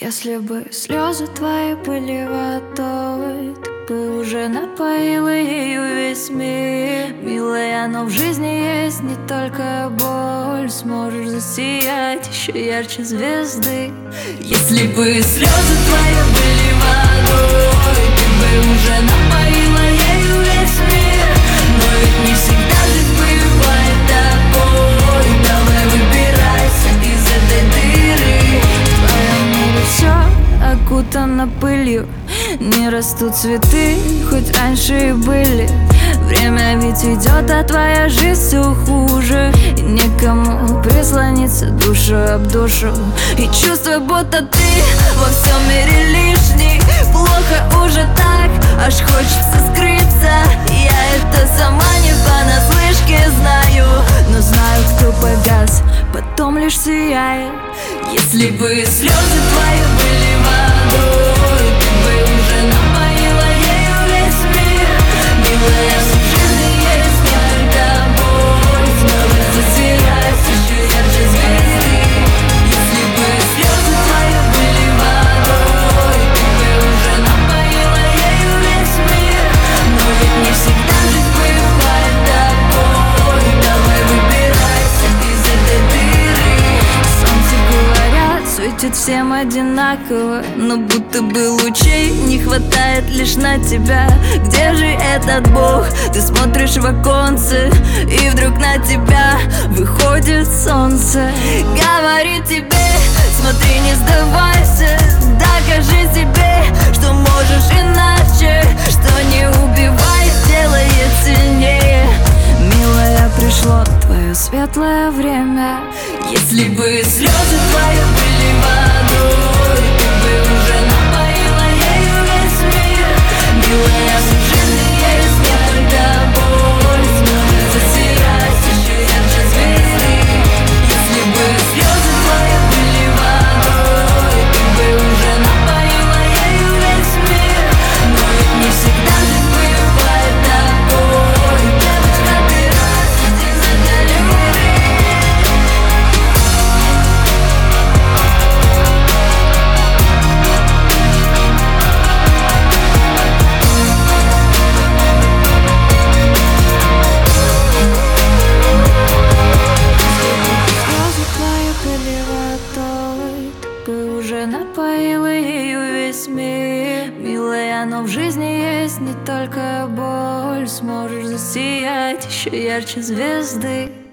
Если бы слезы твои были водой Ты бы уже напоила ею весь мир. Милая, но в жизни есть не только боль. Сможешь засиять еще ярче звезды. Если бы слезы твои пылью. Не растут цветы, хоть раньше и были. Время ведь идет, а твоя жизнь все хуже. И некому прислониться душу об душу. И чувство, будто ты во всем мире лишний. Плохо уже так, аж хочется скрыться. Я это сама не понаслышке знаю. Но знаю, кто погас, потом лишь сияет. Если бы слезы твои были светит всем одинаково Но будто бы лучей не хватает лишь на тебя. Где же этот Бог? Ты смотришь в оконце И вдруг на тебя выходит солнце. Говорит тебе, смотри, не сдавайся Докажи себе, что можешь иначе Что не убивает, делает сильнее. Милая, пришло твое светлое время. Если бы слезы твои были водой уже напоила ею весь мир Милая, но в жизни есть не только боль. Сможешь засиять еще ярче звезды